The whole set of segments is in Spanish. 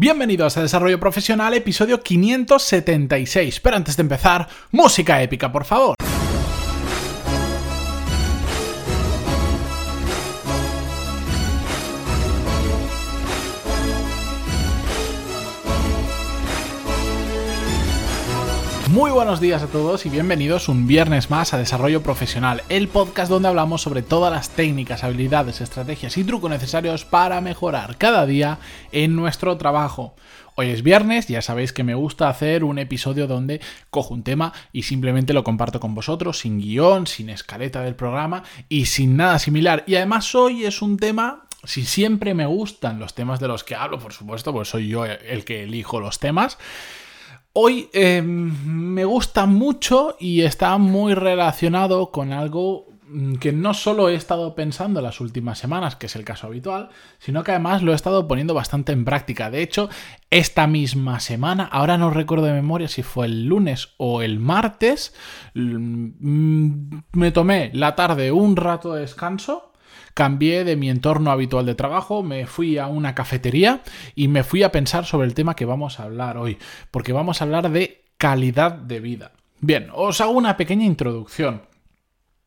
Bienvenidos a Desarrollo Profesional, episodio 576. Pero antes de empezar, música épica, por favor. Buenos días a todos y bienvenidos un viernes más a Desarrollo Profesional, el podcast donde hablamos sobre todas las técnicas, habilidades, estrategias y trucos necesarios para mejorar cada día en nuestro trabajo. Hoy es viernes, ya sabéis que me gusta hacer un episodio donde cojo un tema y simplemente lo comparto con vosotros, sin guion, sin escaleta del programa y sin nada similar. Y además hoy es un tema si siempre me gustan los temas de los que hablo, por supuesto, pues soy yo el que elijo los temas. Hoy em, me gusta mucho y está muy relacionado con algo mm, que no solo he estado pensando en las últimas semanas, que es el caso habitual, sino que además lo he estado poniendo bastante en práctica. De hecho, esta misma semana, ahora no recuerdo de memoria si fue el lunes o el martes, mm, me tomé la tarde un rato de descanso cambié de mi entorno habitual de trabajo, me fui a una cafetería y me fui a pensar sobre el tema que vamos a hablar hoy, porque vamos a hablar de calidad de vida. Bien, os hago una pequeña introducción.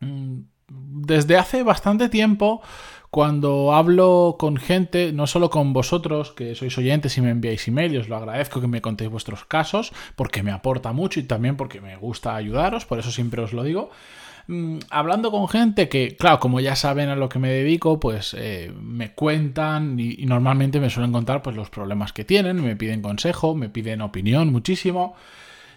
Mm, desde hace bastante tiempo, cuando hablo con gente, no solo con vosotros, que sois oyentes y me enviáis email, os lo agradezco que me contéis vuestros casos, porque me aporta mucho y también porque me gusta ayudaros, por eso siempre os lo digo. Mm, hablando con gente que, claro, como ya saben a lo que me dedico, pues eh, me cuentan y, normalmente me suelen contar pues, los problemas que tienen, me piden consejo, me piden opinión muchísimo.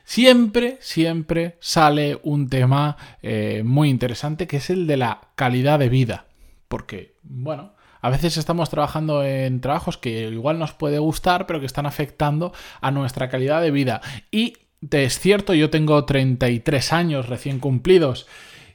Siempre, siempre sale un tema eh, muy interesante que es el de la calidad de vida. Porque, bueno, a veces estamos trabajando en trabajos que igual nos puede gustar, pero que están afectando a nuestra calidad de vida. Y es cierto, yo tengo 33 años recién cumplidos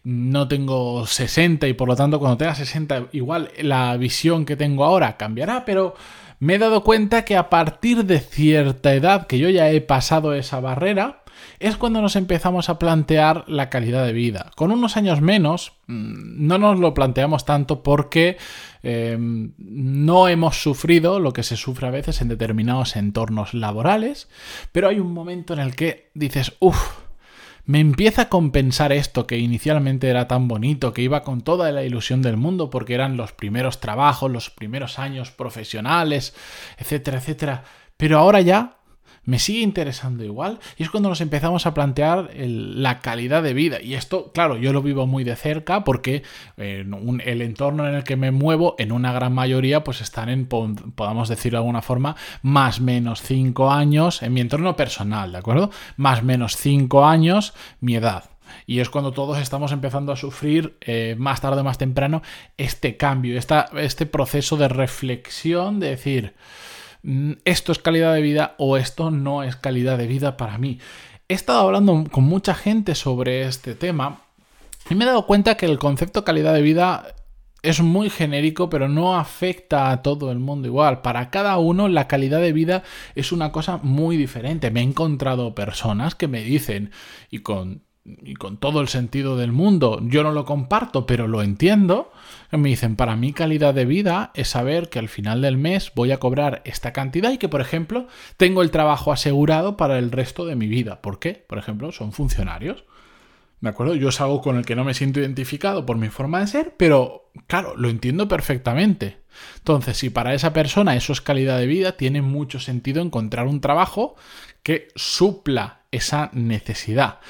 no tengo 60 y por lo tanto cuando tenga 60 igual la visión que tengo ahora cambiará, pero me he dado cuenta que a partir de cierta edad, que yo ya he pasado esa barrera, es cuando nos empezamos a plantear la calidad de vida. Con unos años menos mm, no nos lo planteamos tanto porque em, no hemos sufrido lo que se sufre a veces en determinados entornos laborales, pero hay un momento en el que dices, uff, me empieza a compensar esto que inicialmente era tan bonito, que iba con toda la ilusión del mundo porque eran los primeros trabajos, los primeros años profesionales, etcétera, etcétera. Pero ahora ya me sigue interesando igual. Y es cuando nos empezamos a plantear la calidad de vida. Y esto, claro, yo lo vivo muy de cerca porque eh, el entorno en el que me muevo, en una gran mayoría, pues están en, podamos decirlo de alguna forma, más menos 5 años en mi entorno personal, ¿de acuerdo? Más menos 5 años mi edad. Y es cuando todos estamos empezando a sufrir, eh, más tarde o más temprano, este cambio, este proceso de reflexión, de decir, esto es calidad de vida o esto no es calidad de vida para mí. He estado hablando con mucha gente sobre este tema y me he dado cuenta que el concepto calidad de vida es muy genérico, pero no afecta a todo el mundo igual. Para cada uno la calidad de vida es una cosa muy diferente. Me he encontrado personas que me dicen, y con y con todo el sentido del mundo, yo no lo comparto, pero lo entiendo, me dicen, para mí calidad de vida es saber que al final del mes voy a cobrar esta cantidad y que, por ejemplo, tengo el trabajo asegurado para el resto de mi vida. ¿Por qué? Por ejemplo, son funcionarios. ¿De acuerdo? Yo es algo con el que no me siento identificado por mi forma de ser, pero claro, lo entiendo perfectamente. Entonces, si para esa persona eso es calidad de vida, tiene mucho sentido encontrar un trabajo que supla esa necesidad.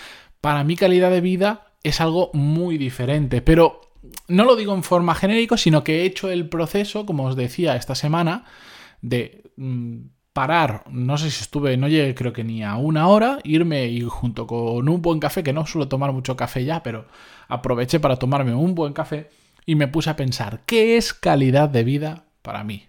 Para mi calidad de vida es algo muy diferente, pero no lo digo en forma genérica, sino que he hecho el proceso, como os decía esta semana, de mm, parar, no sé si estuve, no llegué creo que ni a una hora, irme y junto con un buen café, que no suelo tomar mucho café ya, pero aproveché para tomarme un buen café y me puse a pensar, ¿qué es calidad de vida para mí?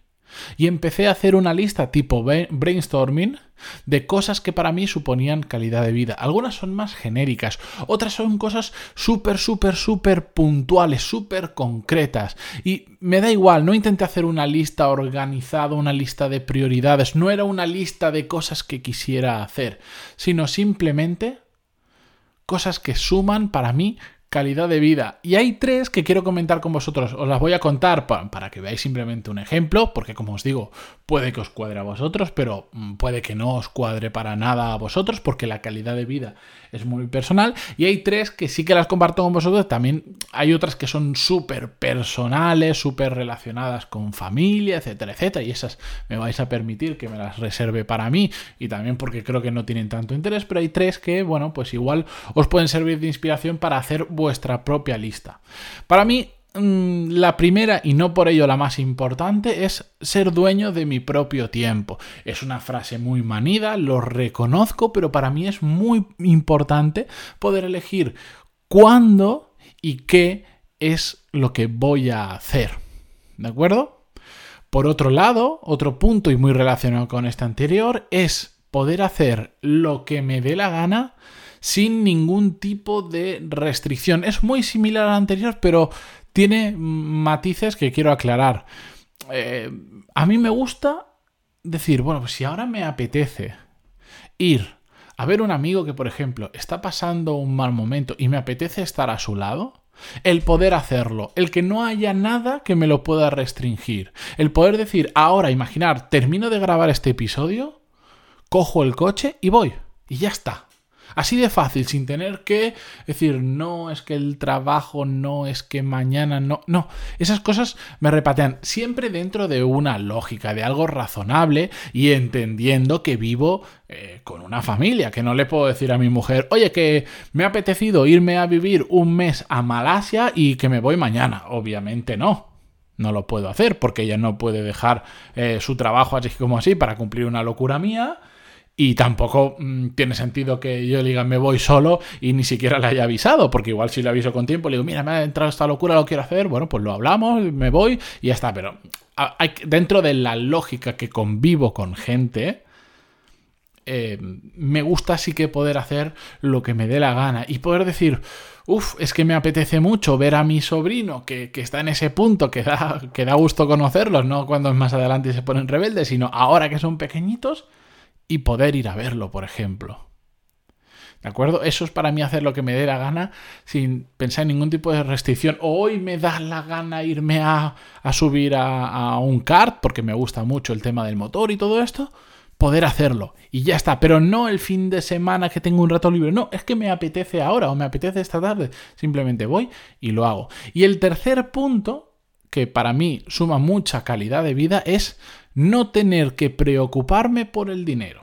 Y empecé a hacer una lista tipo brainstorming de cosas que para mí suponían calidad de vida. Algunas son más genéricas, otras son cosas súper, súper, súper puntuales, súper concretas. Y me da igual, no intenté hacer una lista organizada, una lista de prioridades, no era una lista de cosas que quisiera hacer, sino simplemente cosas que suman para mí calidad de vida. Y hay tres que quiero comentar con vosotros. Os las voy a contar para, que veáis simplemente un ejemplo, porque como os digo, puede que os cuadre a vosotros, pero mm, puede que no os cuadre para nada a vosotros, porque la calidad de vida es muy personal. Y hay tres que sí que las comparto con vosotros. También hay otras que son súper personales, súper relacionadas con familia, etcétera, etcétera. Y esas me vais a permitir que me las reserve para mí y también porque creo que no tienen tanto interés. Pero hay tres que, bueno, pues igual os pueden servir de inspiración para hacer vuestra propia lista. Para mí, mm, la primera y no por ello la más importante es ser dueño de mi propio tiempo. Es una frase muy manida, lo reconozco, pero para mí es muy importante poder elegir cuándo y qué es lo que voy a hacer. ¿De acuerdo? Por otro lado, otro punto y muy relacionado con este anterior es poder hacer lo que me dé la gana sin ningún tipo de restricción. Es muy similar al anterior, pero tiene matices que quiero aclarar. Eh, a mí me gusta decir, bueno, pues si ahora me apetece ir a ver un amigo que, por ejemplo, está pasando un mal momento y me apetece estar a su lado, el poder hacerlo, el que no haya nada que me lo pueda restringir, el poder decir, ahora, imaginar, termino de grabar este episodio, cojo el coche y voy, y ya está. Así de fácil, sin tener que decir, no, es que el trabajo, no, es que mañana, no, no. Esas cosas me repatean siempre dentro de una lógica, de algo razonable y entendiendo que vivo eh, con una familia, que no le puedo decir a mi mujer, oye, que me ha apetecido irme a vivir un mes a Malasia y que me voy mañana. Obviamente no. No lo puedo hacer porque ella no puede dejar eh, su trabajo así como así para cumplir una locura mía y tampoco mm, tiene sentido que yo le diga me voy solo y ni siquiera le haya avisado, porque igual si le aviso con tiempo, le digo, mira, me ha entrado esta locura, lo quiero hacer, bueno, pues lo hablamos, me voy y ya está. Pero hay, dentro de la lógica que convivo con gente, eh, me gusta sí que poder hacer lo que me dé la gana y poder decir, uff, es que me apetece mucho ver a mi sobrino que, que está en ese punto, que da, que da gusto conocerlos, no cuando más adelante se ponen rebeldes, sino ahora que son pequeñitos y poder ir a verlo, por ejemplo. ¿De acuerdo? Eso es para mí hacer lo que me dé la gana sin pensar en ningún tipo de restricción. hoy me da la gana irme a, subir a, a, un kart porque me gusta mucho el tema del motor y todo esto. Poder hacerlo. Y ya está. Pero no el fin de semana que tengo un rato libre. No, es que me apetece ahora o me apetece esta tarde. Simplemente voy y lo hago. Y el tercer punto, que para mí suma mucha calidad de vida, es no tener que preocuparme por el dinero.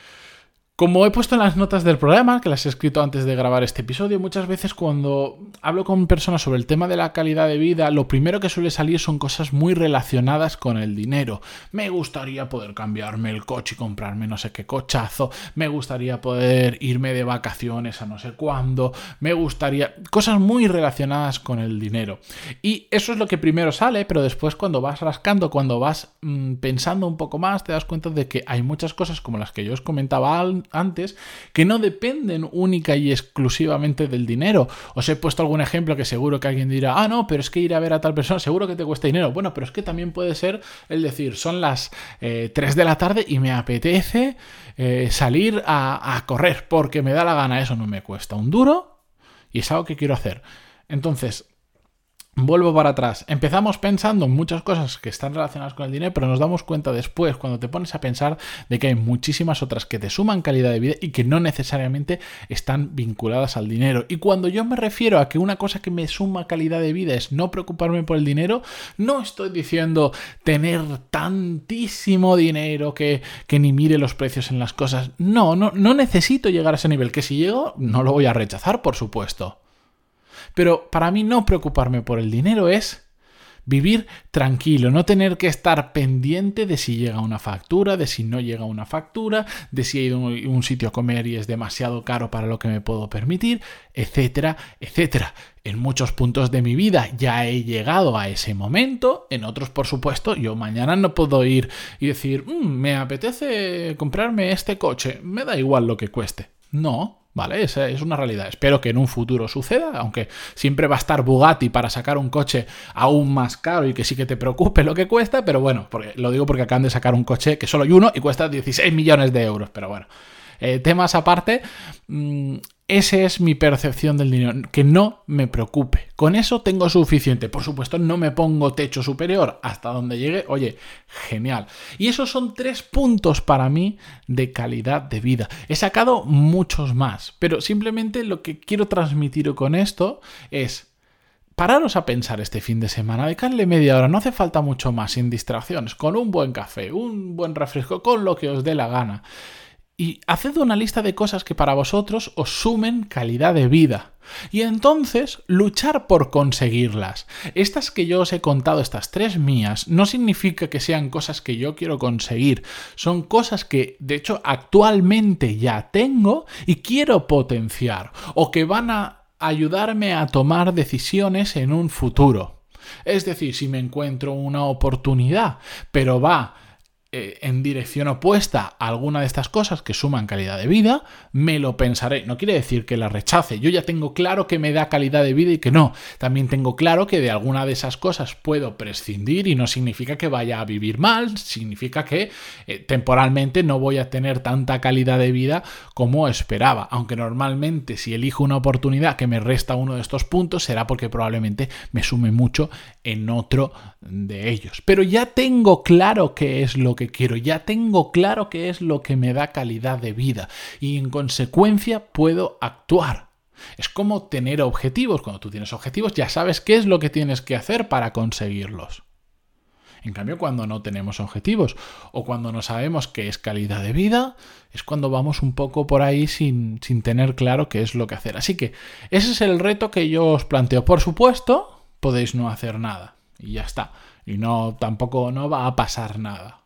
Como he puesto en las notas del programa, que las he escrito antes de grabar este episodio, muchas veces cuando hablo con personas sobre el tema de la calidad de vida, lo primero que suele salir son cosas muy relacionadas con el dinero. Me gustaría poder cambiarme el coche y comprarme no sé qué cochazo, me gustaría poder irme de vacaciones a no sé cuándo, me gustaría... cosas muy relacionadas con el dinero. Y eso es lo que primero sale, pero después cuando vas rascando, cuando vas mm, pensando un poco más, te das cuenta de que hay muchas cosas como las que yo os comentaba antes, que no dependen única y exclusivamente del dinero. Os he puesto algún ejemplo que seguro que alguien dirá, ah, no, pero es que ir a ver a tal persona seguro que te cuesta dinero. Bueno, pero es que también puede ser el decir, son las 3 eh, de la tarde y me apetece eh, salir a, a correr porque me da la gana. Eso no me cuesta un duro y es algo que quiero hacer. Entonces, Vuelvo para atrás. Empezamos pensando en muchas cosas que están relacionadas con el dinero, pero nos damos cuenta después, cuando te pones a pensar, de que hay muchísimas otras que te suman calidad de vida y que no necesariamente están vinculadas al dinero. Y cuando yo me refiero a que una cosa que me suma calidad de vida es no preocuparme por el dinero, no estoy diciendo tener tantísimo dinero que, que ni mire los precios en las cosas. No, no, no necesito llegar a ese nivel, que si llego, no lo voy a rechazar, por supuesto. Pero para mí no preocuparme por el dinero es vivir tranquilo, no tener que estar pendiente de si llega una factura, de si no llega una factura, de si he ido a un sitio a comer y es demasiado caro para lo que me puedo permitir, etcétera, etcétera. En muchos puntos de mi vida ya he llegado a ese momento, en otros por supuesto yo mañana no puedo ir y decir, mm, me apetece comprarme este coche, me da igual lo que cueste. No, ¿Vale? Esa es una realidad. Espero que en un futuro suceda, aunque siempre va a estar Bugatti para sacar un coche aún más caro y que sí que te preocupe lo que cuesta, pero bueno, porque, lo digo porque acaban de sacar un coche que solo hay uno y cuesta 16 millones de euros, pero bueno. Eh, temas aparte, mm, esa es mi percepción del dinero, que no me preocupe. Con eso tengo suficiente. Por supuesto, no me pongo techo superior hasta donde llegue. Oye, genial. Y esos son tres puntos para mí de calidad de vida. He sacado muchos más, pero simplemente lo que quiero transmitir con esto es pararos a pensar este fin de semana, dedicarle media hora, no hace falta mucho más, sin distracciones, con un buen café, un buen refresco, con lo que os dé la gana y haced una lista de cosas que para vosotros os sumen calidad de vida. Y entonces luchar por conseguirlas. Estas que yo os he contado, estas tres mías, no significa que sean cosas que yo quiero conseguir. Son cosas que, de hecho, actualmente ya tengo y quiero potenciar. O que van a ayudarme a tomar decisiones en un futuro. Es decir, si me encuentro una oportunidad, pero va eh, en dirección opuesta a alguna de estas cosas que suman calidad de vida, me lo pensaré. No quiere decir que la rechace. Yo ya tengo claro que me da calidad de vida y que no. También tengo claro que de alguna de esas cosas puedo prescindir y no significa que vaya a vivir mal, significa que eh, temporalmente no voy a tener tanta calidad de vida como esperaba. Aunque normalmente si elijo una oportunidad que me resta uno de estos puntos será porque probablemente me sume mucho en otro de ellos. Pero ya tengo claro qué es lo que quiero, ya tengo claro qué es lo que me da calidad de vida y en consecuencia puedo actuar. Es como tener objetivos. Cuando tú tienes objetivos ya sabes qué es lo que tienes que hacer para conseguirlos. En cambio, cuando no tenemos objetivos o cuando no sabemos qué es calidad de vida, es cuando vamos un poco por ahí sin, sin tener claro qué es lo que hacer. Así que ese es el reto que yo os planteo. Por supuesto, podéis no hacer nada y ya está. Y no tampoco no va a pasar nada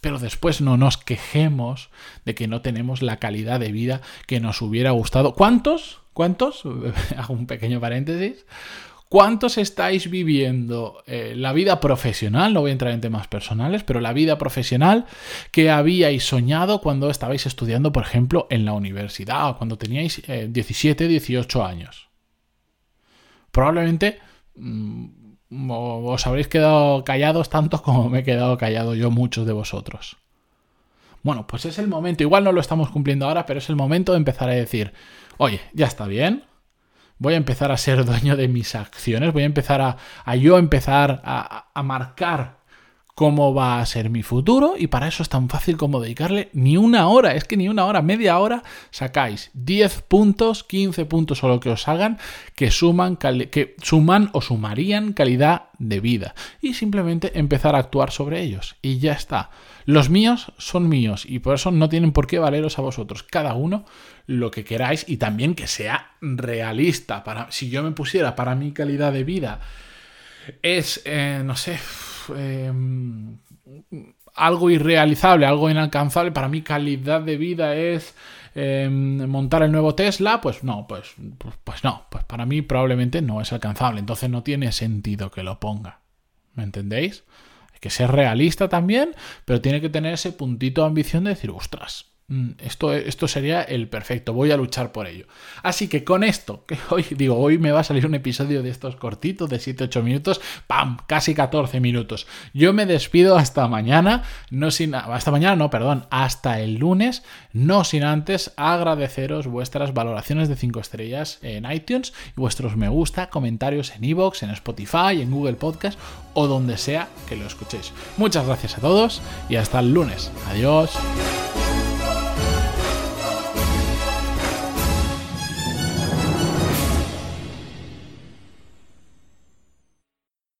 pero después no nos quejemos de que no tenemos la calidad de vida que nos hubiera gustado. ¿Cuántos? ¿Cuántos? Hago un pequeño paréntesis. ¿Cuántos estáis viviendo eh, la vida profesional? No voy a entrar en temas personales, pero la vida profesional que habíais soñado cuando estabais estudiando, por ejemplo, en la universidad o cuando teníais 17, eh, 18 años. Probablemente mm, os habréis quedado callados tanto como me he quedado callado yo muchos de vosotros. Bueno, pues es el momento, igual no lo estamos cumpliendo ahora, pero es el momento de empezar a decir, oye, ya está bien, voy a empezar a ser dueño de mis acciones, voy a empezar a, a yo empezar a, a marcar cómo va a ser mi futuro y para eso es tan fácil como dedicarle ni una hora, es que ni una hora, media hora sacáis 10 puntos, 15 puntos o lo que os hagan que suman, que suman o sumarían calidad de vida y simplemente empezar a actuar sobre ellos y ya está. Los míos son míos y por eso no tienen por qué valeros a vosotros, cada uno lo que queráis y también que sea realista. Para, si yo me pusiera para mi calidad de vida es, eh, no sé, Em, algo irrealizable, algo inalcanzable. Para mí calidad de vida es em, montar el nuevo Tesla. Pues no, pues, pues, no, pues para mí probablemente no es alcanzable. Entonces no tiene sentido que lo ponga. ¿Me entendéis? Hay que ser realista también, pero tiene que tener ese puntito de ambición de decir, ostras, esto, esto, sería el perfecto, voy a luchar por ello. Así que con esto, que hoy digo, hoy me va a salir un episodio de estos cortitos de 7-8 minutos, ¡pam! Casi 14 minutos. Yo me despido hasta mañana, no sin hasta mañana, no, perdón, hasta el lunes, no sin antes agradeceros vuestras valoraciones de 5 estrellas en iTunes y vuestros me gusta, comentarios en iVoox, en Spotify, en Google Podcast o donde sea que lo escuchéis. Muchas gracias a todos y hasta el lunes. Adiós.